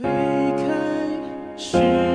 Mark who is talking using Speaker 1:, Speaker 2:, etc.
Speaker 1: 推开时